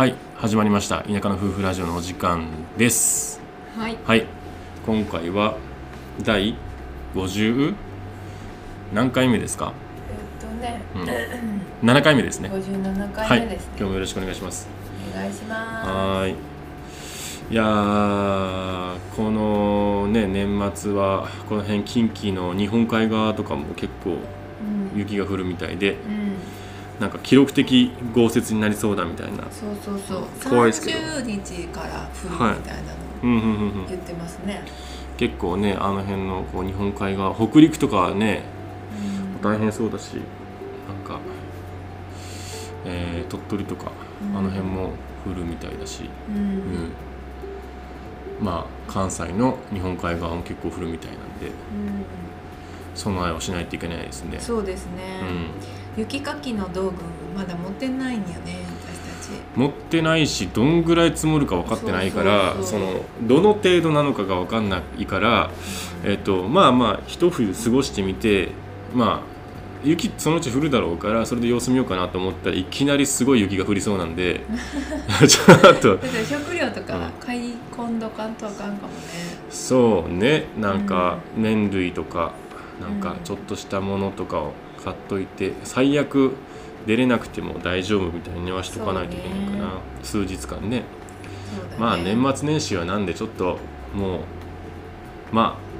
はい始まりました。田舎の夫婦ラジオのお時間です。はい。はい。今回は第50何回目ですか？えっとね、うん。7回目ですね。57はい回目ですね、今日もよろしくお願いします。お願いしまはーい。いやーこのね年末はこの辺近畿の日本海側とかも結構雪が降るみたいでうん、なんか記録的豪雪になりそうだみたいな。そうそうそう。怖いですけど。30日から降るみはいたいなのうんうんうんうん。言ってますね、結構ねあの辺のこう日本海側北陸とかはねうん。大変そうだしなんか、えー鳥取とかうん。あの辺も降るみたいだし、うん。うん。まあ関西の日本海側も結構降るみたいなんで。うん備えをしないといけないですね。そうですね、雪かきの道具まだ持ってないんよね私たち。持ってないしどんぐらい積もるか分かってないからそのどの程度なのかが分かんないから、えっとまあまあ一冬過ごしてみてまあ雪そのうち降るだろうからそれで様子見ようかなと思ったらいきなりすごい雪が降りそうなんで ちょっと。食料とうんか買い込んどかんとあかんかもね。そうね。なんか麺類とかなんかうんちょっとしたものとかを買っといて最悪出れなくても大丈夫みたいにはしとかないといけないかな、数日間ね。ね。まあ年末年始はなんでちょっともうまあ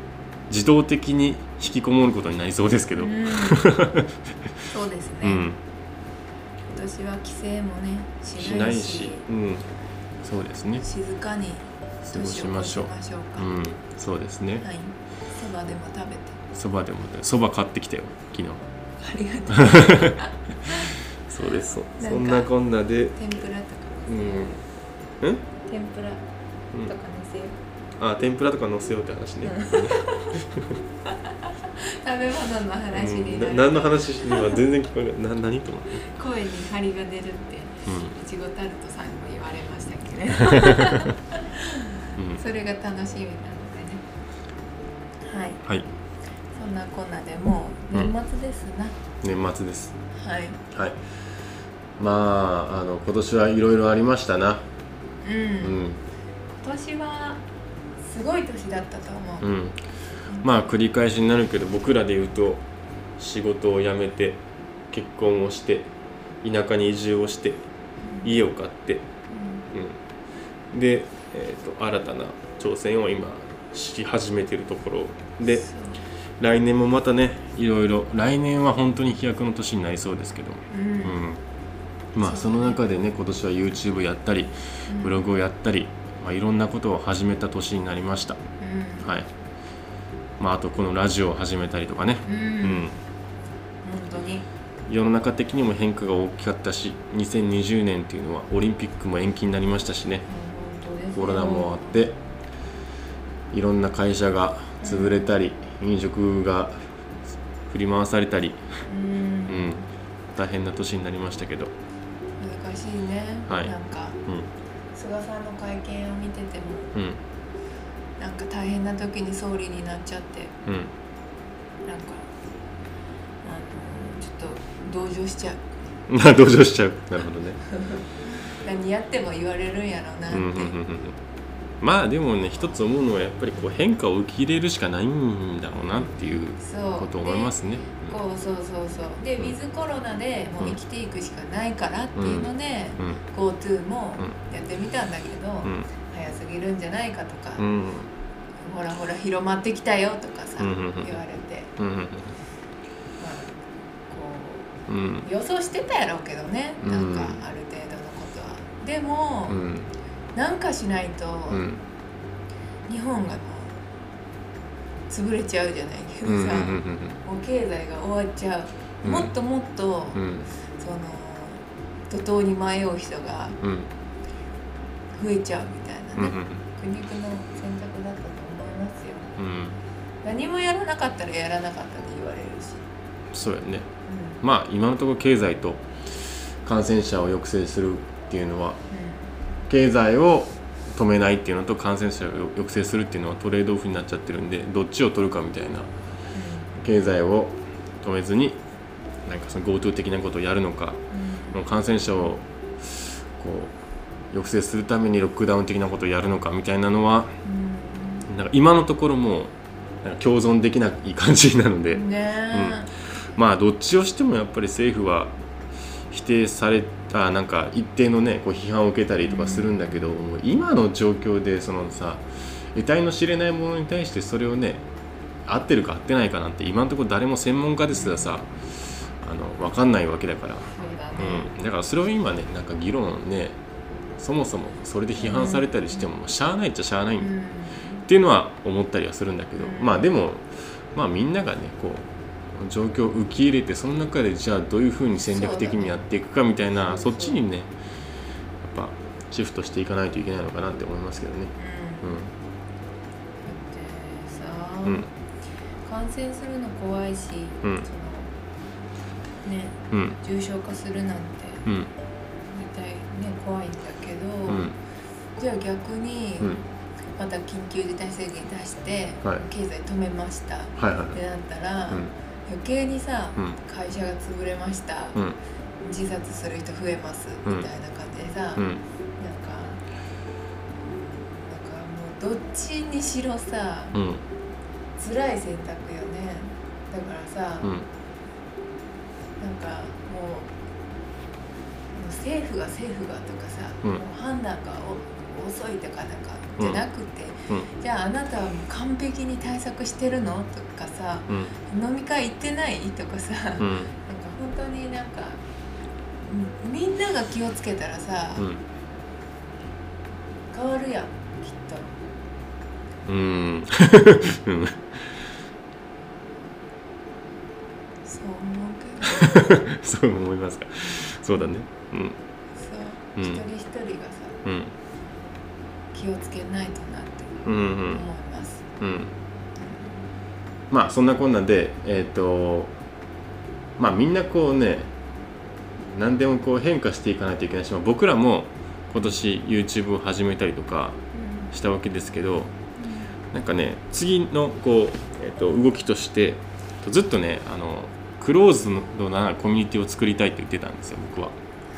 自動的に引きこもることになりそうですけど、ううん。ん、そうですね、ん、今年は帰省もねしし。ないいし、うん、そうですね。静かに過ごしましょううん。そうですね。はい。そばでも食べてそばでもそば買ってきたよ昨日。ありがとう。そうです。そそんなこんなで天ぷらとかう。ん。うん？天ぷらうんとかのせよ、あ天ぷらとか乗せようって話ね、食べ物の話にうん、なる、な何の話して今全然聞こえない。な何と思って、声に張りが出るってういちごタルトさんにも言われましたけど。んうん、それが楽しみなのでね。はい。はいそんなこんなでもう年末ですな、年末です。はい。はい。まああの今年はいろいろありましたな。うん、うん。今年はすごい年だったと思う、うん。まあ繰り返しになるけど僕らで言うと仕事を辞めて結婚をして田舎に移住をして家を買って、うん、で、えー、と新たな挑戦を今し始めてるところでそう来年もまたねいろいろ来年は本当に飛躍の年になりそうですけど、うん。うん、まあその中でね今年は YouTube やったりブログをやったり、まあ、いろんなことを始めた年になりました、うん。はい。まあ、あとこのラジオを始めたりとかね、うん、うん。本当に。世の中的にも変化が大きかったし2020年っていうのはオリンピックも延期になりましたしね。コロナもあっていろんな会社が潰れたり、飲食が振り回されたり、うん。うん、大変な年になりましたけど、難しいね、はい。なんかうん。菅さんの会見を見ててもうん。なんか大変な時に総理になっちゃってうん、なんかあのちょっと同情しちゃう。ま あ同情しちゃう。なるほどね、何やっても言われるんやろうなって、まあでもね一つ思うのはやっぱりこう変化を受け入れるしかないんだろうなっていうそう。ことを思いますね。こうそうそうそう。で、うん。ウィズコロナでもう生きていくしかないからっていうので、うん。GoTo もうやってみたんだけど、うん。早すぎるんじゃないかとか、うん。ほらほら広まってきたよとかさ、言われて、まあ、こう予想してたやろうけどね、うんなん。かある程度のことは。でも、うんなんかしないと、うん。日本がもう潰れちゃうじゃないけどさ、うんうんうんもう経済が終わっちゃう、うん。もっともっと、うん。その怒涛に迷う人がうん。増えちゃうみたいなね、うんうん苦肉の選択だったと思いますよ。うん。何もやらなかったらやらなかったって言われるし、そうやね。まあ今のところ経済と感染者を抑制するっていうのは経済を止めないっていうのと感染者を抑制するっていうのはトレードオフになっちゃってるんでどっちを取るかみたいな経済を止めずになんかその GoTo 的なことをやるのかうん。もう感染者をこう抑制するためにロックダウン的なことをやるのかみたいなのはうん。なんか今のところもうなんか共存できない感じなので、ねまあどっちをしてもやっぱり政府は否定されたなんか一定のねこう批判を受けたりとかするんだけど、もう今の状況でそのさ得体の知れないものに対してそれをね合ってるか合ってないかなんて今のところ誰も専門家ですらさあの分かんないわけだから、そうん、だからそれを今ねなんか議論ねそもそもそれで批判されたりしてもしゃあないっちゃしゃあないんうん。っていうのは思ったりはするんだけど、うん。まあでもまあみんながねこう状況を受け入れてその中でじゃあどういうふうに戦略的にやっていくかみたいなそ,、っちにねやっぱシフトしていかないといけないのかなって思いますけどね。うん。だってさ、うん。感染するの怖いし、うん。そのね重症化するなんてうん。絶対ね怖いんだけど、うん。じゃあ逆に、うん。また緊急事態宣言出して、はい。経済止めましたっはいはいてなったら、うん余計にさ、うん。会社が潰れました、うん。自殺する人増えます。みたいな感じでさ、うん。なんかなんかもうどっちにしろさうん。辛い選択よね。だからさ、うん。なんかもうもう政府が政府がとかさ、うん。もう判断がお遅いとかなんかじゃなくて、うん。じゃああなたはもう完璧に対策してるの？とかさうん。飲み会行ってない？とかさ、なんかうん本当になんかうんみんなが気をつけたらさ、うん。変わるやんきっと。うんうん。そう思うけど。そう思いますか。そうだね。うん。そう、うん。一人一人がさうん気をつけないとなってうんうん思います、うんまあそんなこんなでえっ、とまあみんなこうね何でもこう変化していかないといけないし、まあ、僕らも今年 YouTube を始めたりとかしたわけですけどなんかね次のこう、えー、と動きとしてずっとねあのクローズドなコミュニティを作りたいって言ってたんですよ僕は。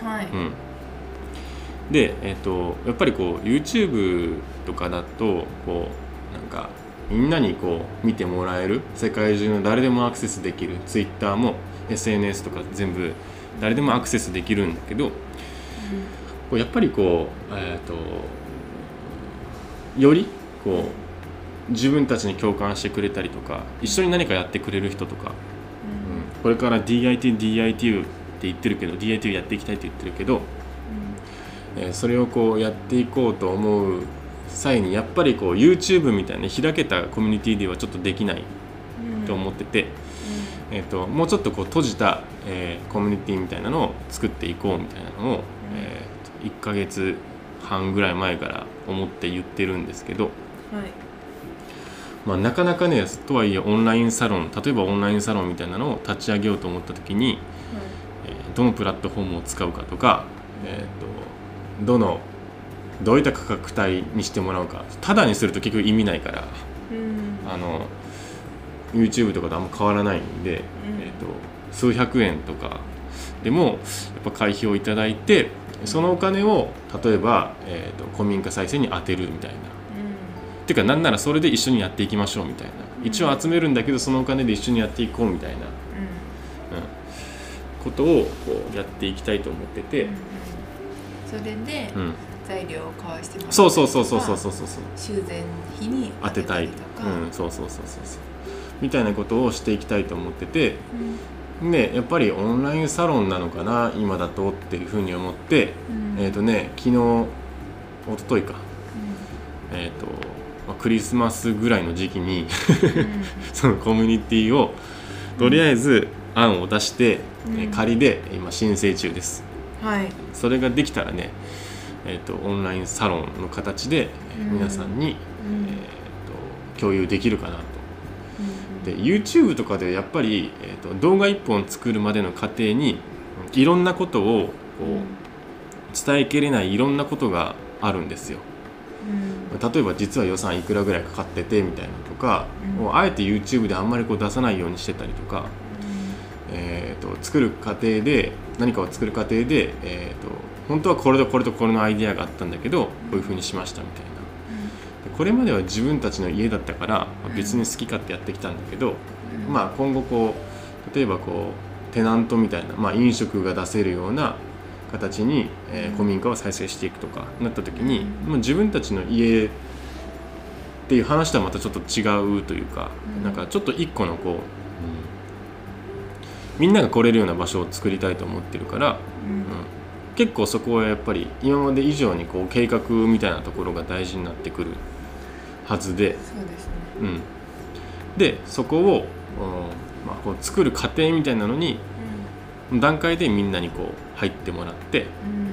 はい、うん、で、えっとやっぱりこう YouTube とかだとこうなんかみんなにこう見てもらえる世界中の誰でもアクセスできる Twitter も SNS とか全部誰でもアクセスできるんだけどこうやっぱりこう、えっとよりこう自分たちに共感してくれたりとか一緒に何かやってくれる人とかうん。これから DIT、DIT って言ってるけど DIT やっていきたいって言ってるけど、えーそれをこうやっていこうと思う際にやっぱりこう YouTube みたいな開けたコミュニティではちょっとできないと思ってて、えー、ともうちょっとこう閉じた、えーコミュニティみたいなのを作っていこうみたいなのを、えー1ヶ月半ぐらい前から思って言ってるんですけど、はい。まあ、なかなかねとはいえオンラインサロン例えばオンラインサロンみたいなのを立ち上げようと思った時に、えーどのプラットフォームを使うかとか、えー、とどのどういった価格帯にしてもらうか。ただにすると結局意味ないから。うん。あの YouTube とかとあんま変わらないんで、うん。えー、と数百円とか。でもやっぱ会費をいただいてそのお金を例えば、えー、と古民家再生に充てるみたいな。ていうかなんならそれで一緒にやっていきましょうみたいな。一応集めるんだけどそのお金で一緒にやっていこうみたいな、うん、ことをこうやっていきたいと思ってて、それで材料を買わしてもらそうそうそうそうそうそうそう修繕費に当てたいとか、うん、そうそうそうそうそう。みたいなことをしていきたいと思ってて、うん、でやっぱりオンラインサロンなのかな今だとっていうふうに思って、うん、えっ、ー、とね昨日一昨日か、うん、えっ、ー、と、まあ、クリスマスぐらいの時期に そのコミュニティをとりあえず案を出して、うん、仮で今申請中です。はい。それができたらね、えー、とオンラインサロンの形で、皆さんに、うん。えー、と共有できるかなと。で YouTube とかでやっぱり、えー、と動画1本作るまでの過程にいろんなことをこう伝えきれないいろんなことがあるんですよ。例えば実は予算いくらぐらいかかっててみたいなのとか、うん。をあえて YouTube であんまりこう出さないようにしてたりとか、えー、と作る過程で何かを作る過程で、えー、と本当はこれとこれとこれのアイデアがあったんだけどこういう風にしましたみたいな。でこれまでは自分たちの家だったからまあ別に好き勝手やってきたんだけど、まあ今後こう例えばこうテナントみたいな、まあ、飲食が出せるような形に、えー古民家を再生していくとかなった時に、もう自分たちの家っていう話とはまたちょっと違うというか、うん。なんかちょっと一個のこう、みんなが来れるような場所を作りたいと思ってるから、うん。うん。結構そこはやっぱり今まで以上にこう計画みたいなところが大事になってくるはずで、そうですね。うん、でそこを、うんまあ、こう作る過程みたいなのに段階でみんなにこう入ってもらって、うん。うん。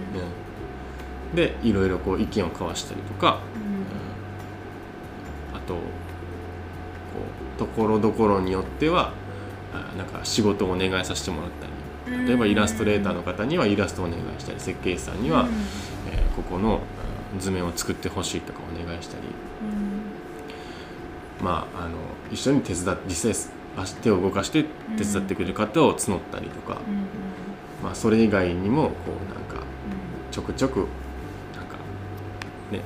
うん、でいろいろこう意見を交わしたりとか、うん。あとところどころによってはあなんか仕事をお願いさせてもらったり。例えばイラストレーターの方にはイラストをお願いしたり設計士さんには、うん。えーここのうん図面を作ってほしいとかお願いしたり。まああの一緒に手伝って実際足手を動かして手伝ってくれる方を募ったりとか、まあ、それ以外にもこうなんかちょくちょくなんかね。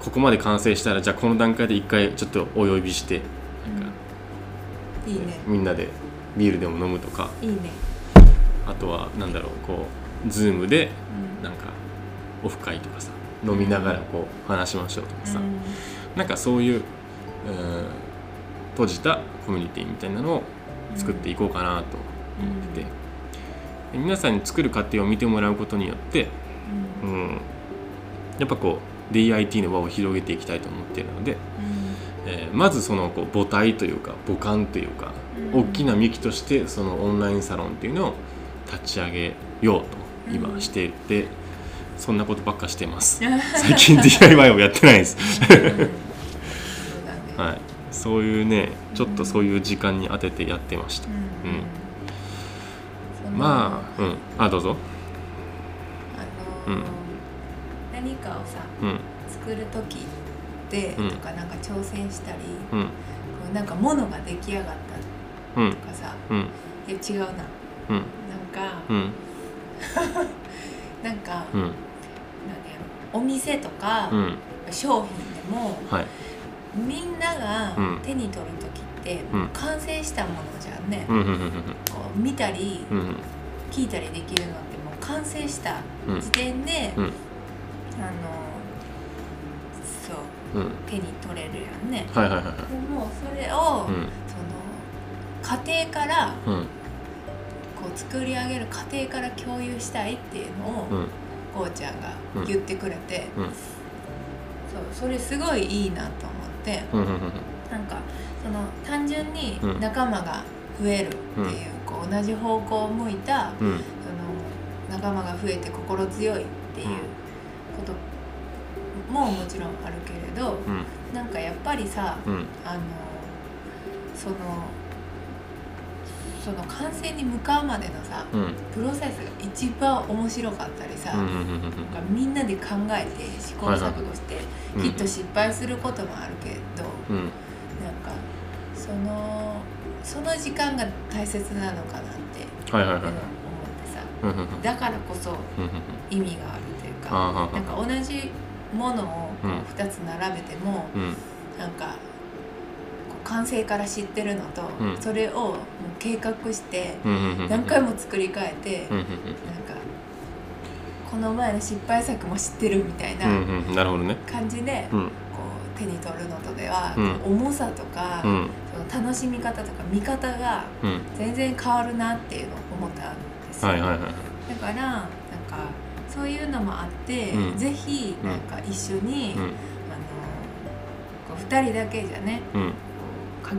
ここまで完成したらじゃあこの段階で一回ちょっとお呼びしていいね。みんなでビールでも飲むとか。いいね。あとはなんだろうこうズームでうん。なんかオフ会とかさ飲みながらこう話しましょうとかさ、うん。なんかそういう、うん閉じたコミュニティみたいなのを作っていこうかなと思ってて、で皆さんに作る過程を見てもらうことによって、うん。うん、やっぱこう DIT の輪を広げていきたいと思っているので、えーまずそのこう母体というか母艦というか、うん。大きな幹としてそのオンラインサロンっていうのを立ち上げようと今していて、そんなことばっかしてます。最近 DIY をやってないです。はい。そういうねちょっとそういう時間に当ててやってました、うん。まあうん。あどうぞ。あのーうん。何かをさうん。作る時でうん。とかなんか挑戦したり、うん。こうなんか物が出来上がったうんとかさうん。いや違うな。なん。うんか、うん。なんか、うん。なんやろお店とか、うん。商品でもはい。みんながうん。手に取る時って、うん。完成したものじゃんね、うんうんうん。こう見たりうんうん。聞いたりできるのってもう完成したうん。時点で、うん。あの手に取れるやんね。はいはいはいはい。でもそれを、うん。その家庭からうん。こう作り上げる過程から共有したいっていうのを、うん。こうちゃんが言ってくれて、うん。そうそれすごいいいなと思ってうんうんうんなんかその単純にうん。仲間が増えるっていう,、こう同じ方向を向いたうん。その仲間が増えて心強いっていうことももちろんあるど、うん。なんかやっぱりさうん。あのそのその完成に向かうまでのさうん。プロセスが一番面白かったりさ、うんうんうんなんかみんなで考えて試行錯誤して、うんきっと失敗することもあるけど、うん。なんかそのその時間が大切なのかなってはいはいはいはい。思ってさ。うんうんうん。だからこそ意味があるというあかなんか同じものをこううん2つ並べても、うん。なんか完成から知ってるのと、うん。それをもう計画して何回も作り変えて、うんうんなんかこの前の失敗作も知ってるみたいうんなうんうん。なるほどね。感じで、うん。こう手に取るのとでは、重さとか、うん。その楽しみ方とか見方がうん。全然変わるなっていうのを思ったんですよ、はいはいはい。だからそういうのもあって、うん。ぜひうん。なんか一緒に、うん。あのこう2人だけじゃねうん。か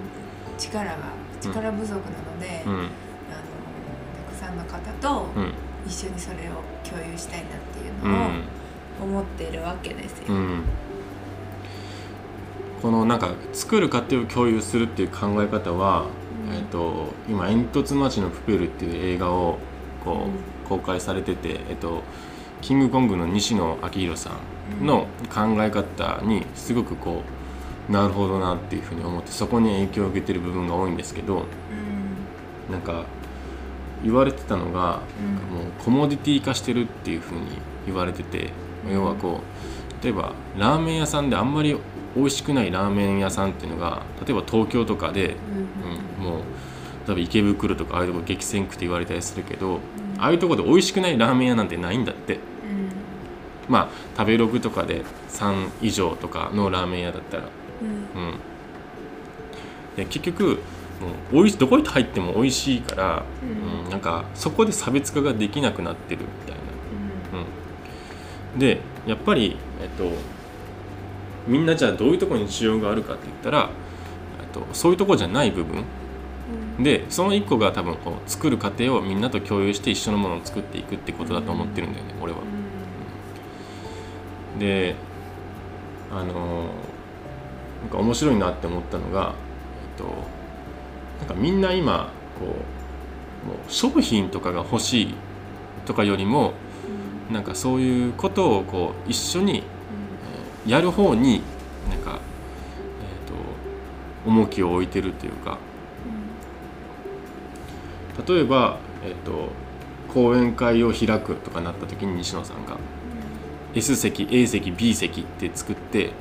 力が力不足なので、あのうんたくさんの方とうん。一緒にそれを共有したいなっていううのをん。思ってるわけですよ。うん。このなんか作る過程を共有するっていう考え方は、うん。えっと今「煙突町のプペル」っていう映画をこうん。う公開されてて、えっとキングコングの西野昭弘さんの考え方にすごくこうなるほどなっていうふうに思ってそこに影響を受けてる部分が多いんですけどうん。なんか言われてたのが、うんもうコモディティ化してるっていうふうに言われてて要はこう例えばラーメン屋さんであんまり美味しくないラーメン屋さんっていうのが例えば東京とかで、うん。うん、もう例えば池袋とかああいうとこ激戦区って言われたりするけど、ああいうとこで美味しくないラーメン屋なんてないんだって。うん。まあ食べログとかで3以上とかのラーメン屋だったら。うん。うん。で結局もうおいしどこに入っても美味しいから、うん。うんなんかそこで差別化ができなくなってるみたいな。うん、でやっぱり、えっと、みんなじゃあどういうところに需要があるかって言ったら、えっと、そういうところじゃない部分。うんでその一個が多分こう作る過程をみんなと共有して一緒のものを作っていくってことだと思ってるんだよね俺は。であのーなんか面白いなって思ったのが、えっと、なんかみんな今こうもう商品とかが欲しいとかよりもなんかそういうことをこう一緒にえーやる方になんか、えー、と重きを置いてるというか例えば、えー、と講演会を開くとかなった時に西野さんが S 席 A 席 B 席って作って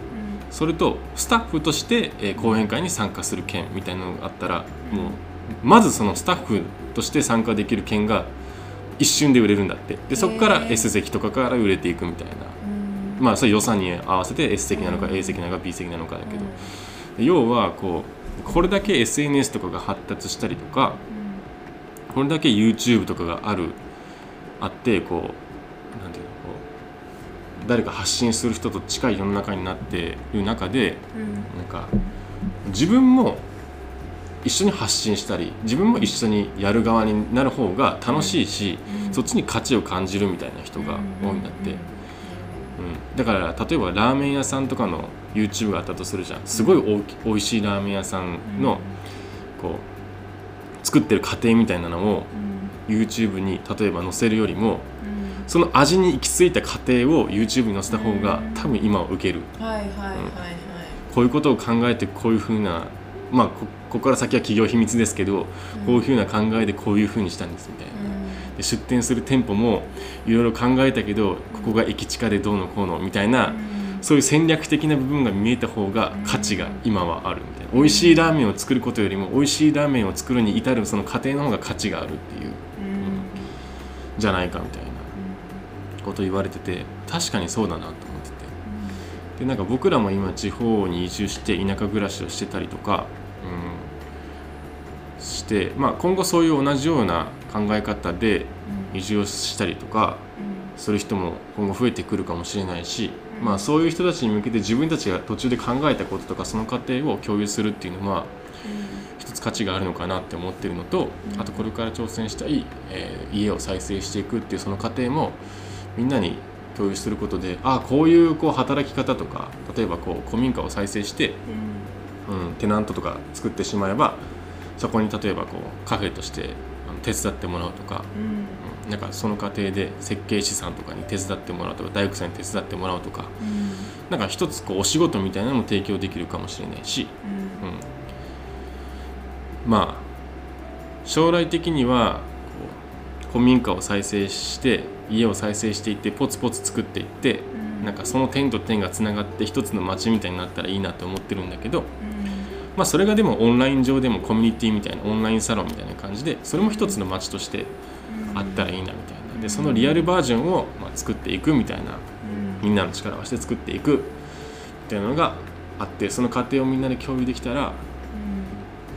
それとスタッフとして、えー講演会に参加する券みたいなのがあったらもうまずそのスタッフとして参加できる券が一瞬で売れるんだって。でそこから S 席とかから売れていくみたいな。まあそれ予算に合わせて S 席なのかうん。A 席なのか B 席なのかだけど。で要はこうこれだけ SNS とかが発達したりとかこれだけ YouTube とかがあるあってこうなんていうのこう誰か発信する人と近い世の中になっている中でなんか自分も一緒に発信したり自分も一緒にやる側になる方が楽しいし、そっちに価値を感じるみたいな人が多いんだって、うん。だから例えばラーメン屋さんとかの YouTube があったとするじゃん。すごい大き美味しいラーメン屋さんのこう作ってる過程みたいなのを YouTube に例えば載せるよりもその味に行き着いた過程を YouTube に載せた方がうん。多分今は受ける。こういうことを考えてこういうふうなまあこここから先は企業秘密ですけどこういうふうな考えでこういうふうにしたんですみたいな。で出店する店舗もいろいろ考えたけどここが駅地下でどうのこうのみたいなそういう戦略的な部分が見えた方が価値が今はあるみたいな。美味しいラーメンを作ることよりも美味しいラーメンを作るに至るその過程の方が価値があるっていう。じゃないかみたいな。こと言われてて確かにそうだなと思ってて。でなんか僕らも今地方に移住して田舎暮らしをしてたりとか、うん、して、まあ、今後そういう同じような考え方で移住をしたりとかする人も今後増えてくるかもしれないし、まあ、そういう人たちに向けて自分たちが途中で考えたこととかその過程を共有するっていうのは一つ価値があるのかなって思ってるのとあとこれから挑戦したい、えー家を再生していくっていうその過程もみんなに共有することでああこういうこう働き方とか例えばこう古民家を再生して、うん、テナントとか作ってしまえばそこに例えばこうカフェとして手伝ってもらうとか、うんなんかその過程で設計士さんとかに手伝ってもらうとか大工さんに手伝ってもらうとかなんか一つこうお仕事みたいなのも提供できるかもしれないし、うん、まあ将来的には古民家を再生して家を再生していってポツポツ作っていってなんかその点と点がつながって一つの街みたいになったらいいなと思ってるんだけど、まあ、それがでもオンライン上でもコミュニティみたいなオンラインサロンみたいな感じでそれも一つの街としてあったらいいなみたいな。でそのリアルバージョンをまあ作っていくみたいなみんなの力を合わせて作っていくみたいなのがあってその過程をみんなで共有できたら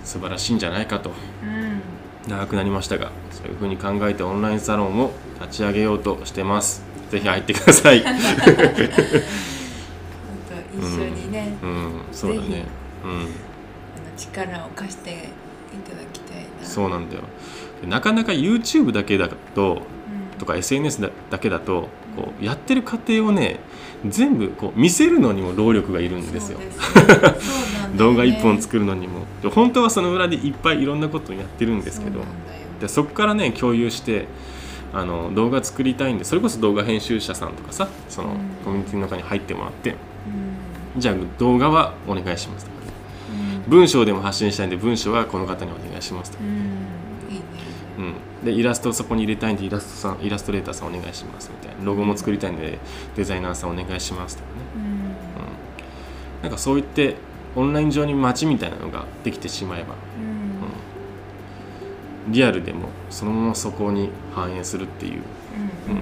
素晴らしいんじゃないかと。長くなりましたがそういうふうに考えてオンラインサロンを立ち上げようとしてます。ぜひ入ってください。一緒にね、うん。そうだね。うん。力を貸していただきたいな。そうなんだよ。でなかなか YouTube だけだととか SNS だだけだとこうやってる過程をね全部こう見せるのにも労力がいるんですよ。動画1本作るのにも。で本当はその裏でいっぱいいろんなことをやってるんですけど。でそこからね共有してあの動画作りたいんでそれこそ動画編集者さんとかさそのうん。コミュニティの中に入ってもらって。うん。じゃあ動画はお願いします文章でも発信したいんで文章はこの方にお願いしますと。かうん。でイラストをそこに入れたいんでイラストさんイラストレーターさんお願いしますみたいな。ロゴも作りたいんでデザイナーさんお願いしますとかね、うん。うん、なんかそう言ってオンライン上に街みたいなのができてしまえば、うん。うん、リアルでもそのままそこに反映するっていう、うん。う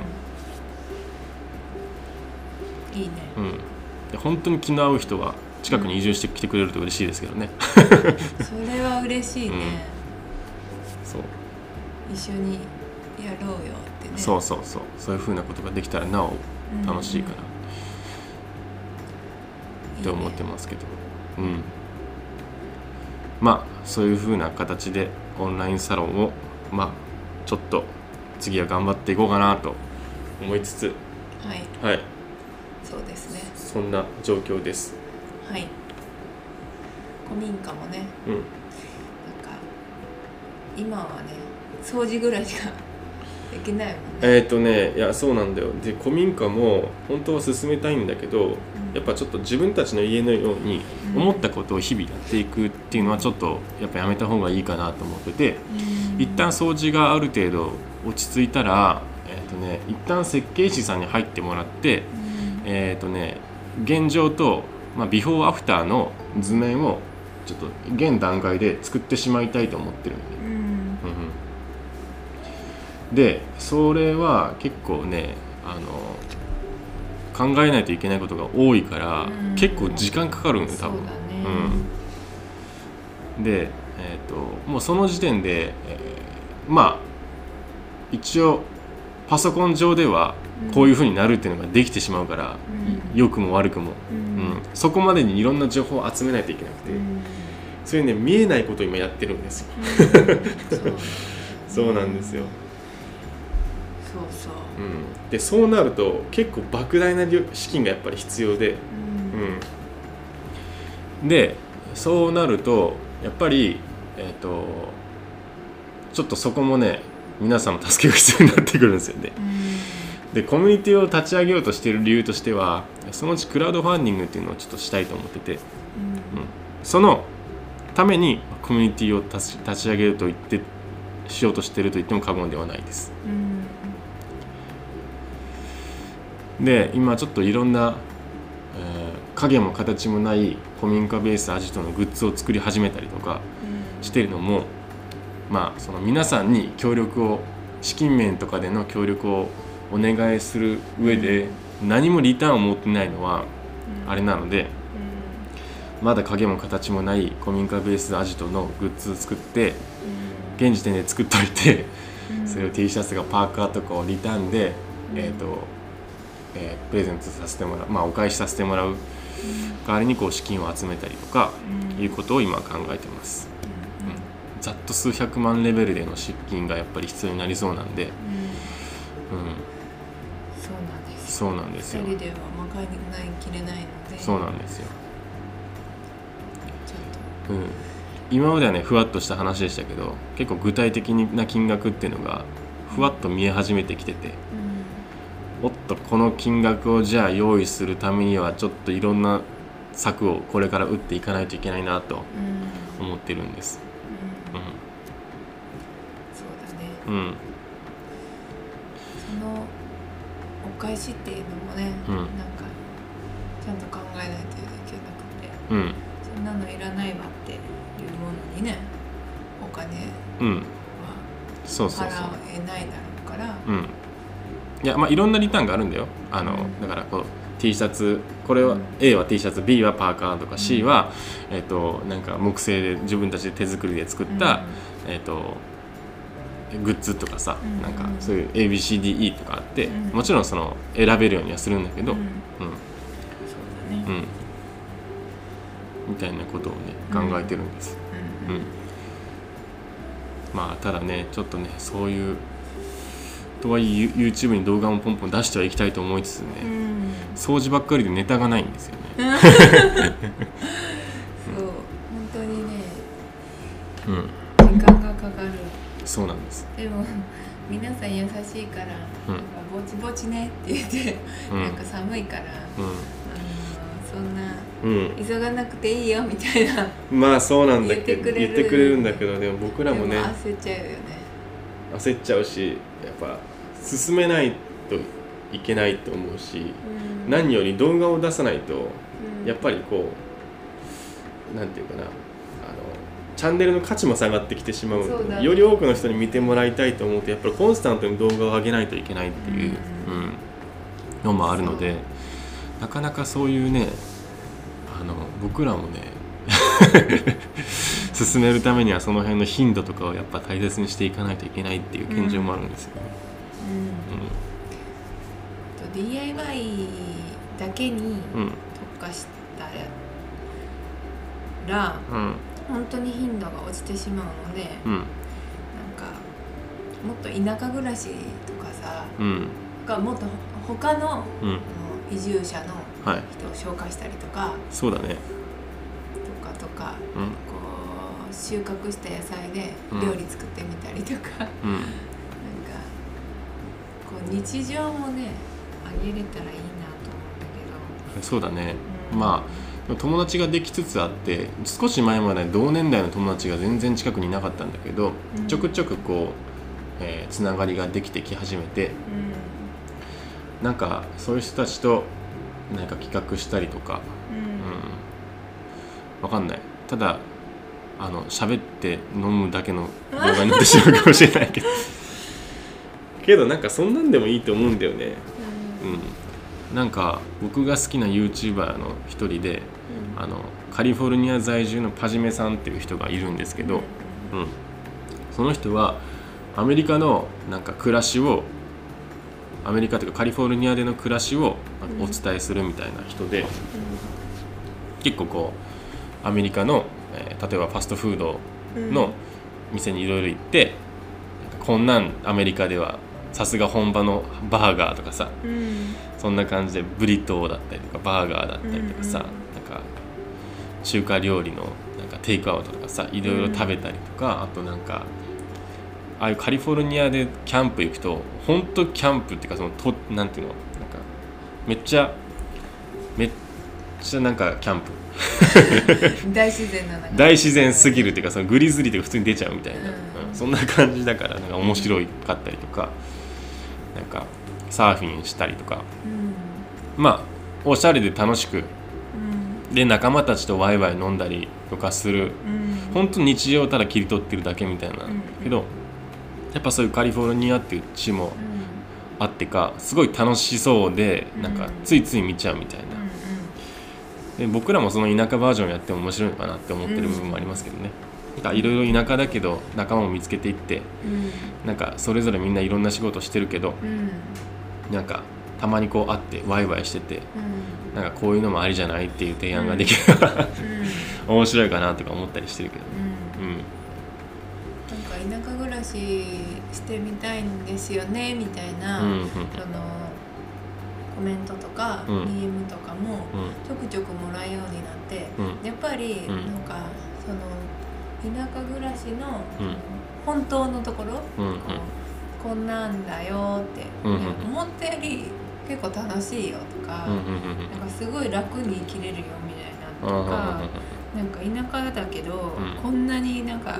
ん。いいね。うん、で本当に気の合う人は近くに移住してきてくれると嬉しいですけどね、それは嬉しいね、そう。一緒にやろうよってね。そうそうそう。そういうふうなことができたらなお楽しいかな。って思ってますけど。うん。まあそういうふうな形でオンラインサロンをまあちょっと次は頑張っていこうかなと思いつつ。はい。はい。そうですね。そんな状況ですはい。古民家もね。うん。なんか今はね掃除ぐらいしか できないもんね。えっ、ー、とねいやそうなんだよ。で古民家も本当は進めたいんだけどやっぱちょっと自分たちの家のようにうん。思ったことを日々やっていくっていうのはちょっとやっぱやめた方がいいかなと思ってて。うん。一旦掃除がある程度落ち着いたらえっ、とね一旦設計士さんに入ってもらってうん。えっ、とね現状と、まあ、ビフォーアフターの図面をちょっと現段階で作ってしまいたいと思ってるんで、うん。うんうん。でそれは結構ねあの考えないといけないことが多いから、うん。結構時間かかるんだよ多分。そうだね。うん。で、えー、ともうその時点で、えーまあ一応パソコン上ではこういうふうになるっていうのができてしまうから、うん。良くも悪くも、うそこまでにいろんな情報を集めないといけなくて、うんそれね見えないことを今やってるんですよ。そうそうなんですよ、そうそう。うん、でそうなると結構莫大な量資金がやっぱり必要で、うん。うん、でそうなるとやっぱりえっ、とちょっとそこもね皆さんの助けが必要になってくるんですよねでコミュニティを立ち上げようとしている理由としてはそのうちクラウドファンディングっていうのをちょっとしたいと思ってて、うん、そのためにコミュニティを立ち上げると言ってしようとしていると言っても過言ではないです。うん。で今ちょっといろんな、えー影も形もない古民家ベースアジトのグッズを作り始めたりとかしてるのもまあその皆さんに協力を資金面とかでの協力をお願いする上で何もリターンを持ってないのはあれなのでまだ影も形もない古民家ベースアジトのグッズを作って現時点で作っといてそれを T シャツとかパーカーとかをリターンで、えーとえープレゼントさせてもらう、まあ、お返しさせてもらう代わりにこう資金を集めたりとかいうことを今考えてます、うん、ざっと数百万レベルでの資金がやっぱり必要になりそうなんで、うん、そうなんですそうなんですよ。二人では賄いきれないので。そうなんですよ、ちょっうん、今まではねふわっとした話でしたけど結構具体的な金額っていうのがふわっと見え始めてきててとおっとこの金額をじゃあ用意するためにはちょっといろんな策をこれから打っていかないといけないなとうん。うん思ってるんです。うん。そうだね。うん、返しっていうのもね、うん。なんかちゃんと考えないといけなくて。うん、そんなのいらないわっていうものにねお金うん、はそうそうそう。払えないだろうから。うん。いやまあいろんなリターンがあるんだよ。あの、うん。だからこう T シャツこれは、うん。A は T シャツ B はパーカーとか C は、えっ、となんか木製で自分たちで手作りで作った、えっ、とグッズとかさ、うん。なんかそういう ABCDE とかあって、うん。もちろんその選べるようにはするんだけど、うん。そうだね。うん、みたいなことをね考えてるんです。うん。うん。まあただねちょっとねそういうとはいえ You- YouTube に動画もポンポン出してはいきたいと思いつつね、うん。掃除ばっかりでネタがないんですよね。そう。本当にね。うん、そうなんです。でも皆さん優しいから、うん。なんかぼちぼちねって言って、うん。なんか寒いから、あのそんなうん、急がなくていいよみたいなうん、まあそうなんだけど言ってくれる。んだけどでも僕らもね焦っちゃうよね。焦っちゃうしやっぱ進めないといけないと思うし、うん。何より動画を出さないとうん。やっぱりこうなんていうかなチャンネルの価値も下がってきてしまうねより多くの人に見てもらいたいと思うとやっぱりコンスタントに動画を上げないといけないっていう、うん。うんのもあるのでなかなかそういうねあの僕らもね 進めるためにはその辺の頻度とかをやっぱ大切にしていかないといけないっていう現状もあるんですよね。うん。と DIY だけにうん。うん。特化したらうん本当に頻度が落ちてしまうのでうん。なんかもっと田舎暮らしとかさうん。がもっと他のうん。あの移住者のはい。人を紹介したりとかそうだね。とかとかうん。こう収穫した野菜でうん。料理作ってみたりとか、なんかうんこう日常もねあげれたらいいなと思うんだそうだね、うん。まあ友達ができつつあって少し前まで同年代の友達が全然近くにいなかったんだけど、うん。ちょくちょくこう、えーつながりができてき始めてけど、なんかそういう人たちとなんか企画したりとか、うん。うん、わかんない。ただあの喋って飲むだけの 動画になってしまうかもしれないけど。けどなんかそんなんでもいいと思うんだよね。うんなんか僕が好きな YouTuber の一人でうん。あのカリフォルニア在住のパジメさんっていう人がいるんですけど、うん、その人はアメリカのなんか暮らしをアメリカというかカリフォルニアでの暮らしをお伝えするみたいな人で、結構こうアメリカの、えー例えばファストフードうん。の店にいろいろ行って、こんなんアメリカではさすが本場のバーガーとかさうんそんな感じでブリトーだったりとかバーガーだったりとかさ、うんうんなんか中華料理のなんかテイクアウトとかさいろいろ食べたりとか、あとなんかああいうカリフォルニアでキャンプ行くと本当キャンプっていうかそのとなんていうのなんかめっちゃめっちゃなんかキャンプ。大自然の中大自然すぎるっていうかそのグリズリーとか普通に出ちゃうみたいな、うん。うん。そんな感じだからなんか面白いかったりとかなんかサーフィンしたりとか。うん。まあおしゃれで楽しく。うん。で仲間たちとワイワイ飲んだりとかする。うん。本当日常をただ切り取ってるだけみたいな、うん。けどやっぱそういうカリフォルニアっていう地もうん。あってかすごい楽しそうでなんかうんついつい見ちゃうみたいな、で僕らもその田舎バージョンやっても面白いのかなって思ってる部分もありますけどね、なんかいろいろ田舎だけど仲間を見つけていってうん。なんかそれぞれみんないろんな仕事してるけどうんなんかたまにこう会ってワイワイしててうん。なんかこういうのもありじゃないっていう提案ができれば、うん。面白いかなとか思ったりしてるけど。うん。うん。なんか田舎暮らししてみたいんですよねみたいな、うんうん。そのコメントとか、うん。DM とかもうん。ちょくちょくもらうようになって、うん。やっぱりうん。なんかその田舎暮らしの、うん。本当のところ、うこんなんだよって、うんうん。思ったより結構楽しいよとか、うんなんかすごい楽に生きれるよみたいなうんうんとか、なんか田舎だけど、ん。こんなになんか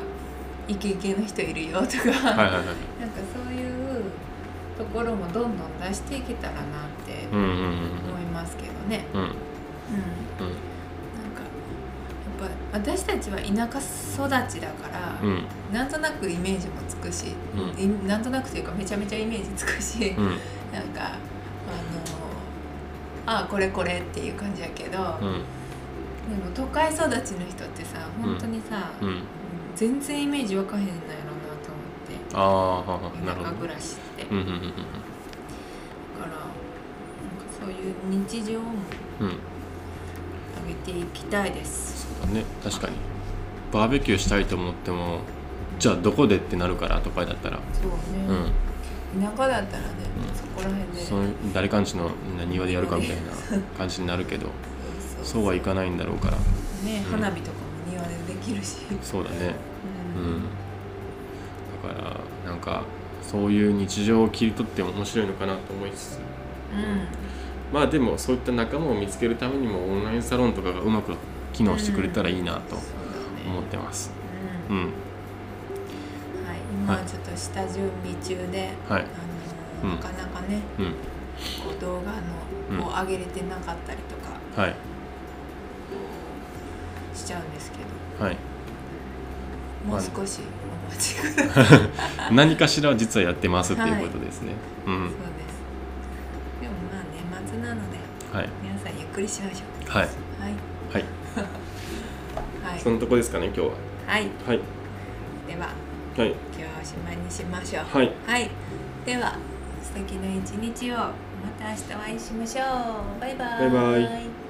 イケイケの人いるよとか、はいはいはい。なんかそういうところもどんどん出していけたらなって思いますけどね。うん。うん私たちは田舎育ちだから、うん。なんとなくイメージもつくし、うん。いなんとなくというかめちゃめちゃイメージつくし、うん。なんかあのあこれこれっていう感じやけど、でもうん都会育ちの人ってさ本当にさ、うん。全然イメージわかへんのやろうなと思って。田舎暮らしって、だうんうんうん。からなんかそういう日常も上げていきたいですね確かに。バーベキューしたいと思ってもじゃあどこでってなるから都会だったら。そううん。ね、田舎だったらね、うん。そこら辺で。その誰かんちの庭でやるかみたいな感じになるけどそうはいかないんだろうから。ねうん。花火とかも庭でできるし、そうだね。ううん。だからなんかそういう日常を切り取っても面白いのかなと思いつつ。うん。まあでもそういった仲間を見つけるためにもオンラインサロンとかがうまく機能してくれたらいいなと思ってます。うん。うん。はい、今ははい。ちょっと下準備中で、はい。あのうん。なかなかねうん。こう動画うん。のを上げれてなかったりとかはい。しちゃうんですけど、はい。もう少しお待ちください。何かしら実はやってますっていうことですね、うん。そうです。でもまあ年末なのではい。皆さんゆっくりしましょう。はい。はいはいはいそのとこですかね今日ははい。はいでははい今日はおしまいにしましょう。はいはい。では素敵な一日をまた明日お会いしましょう。バイバイ。バイバイ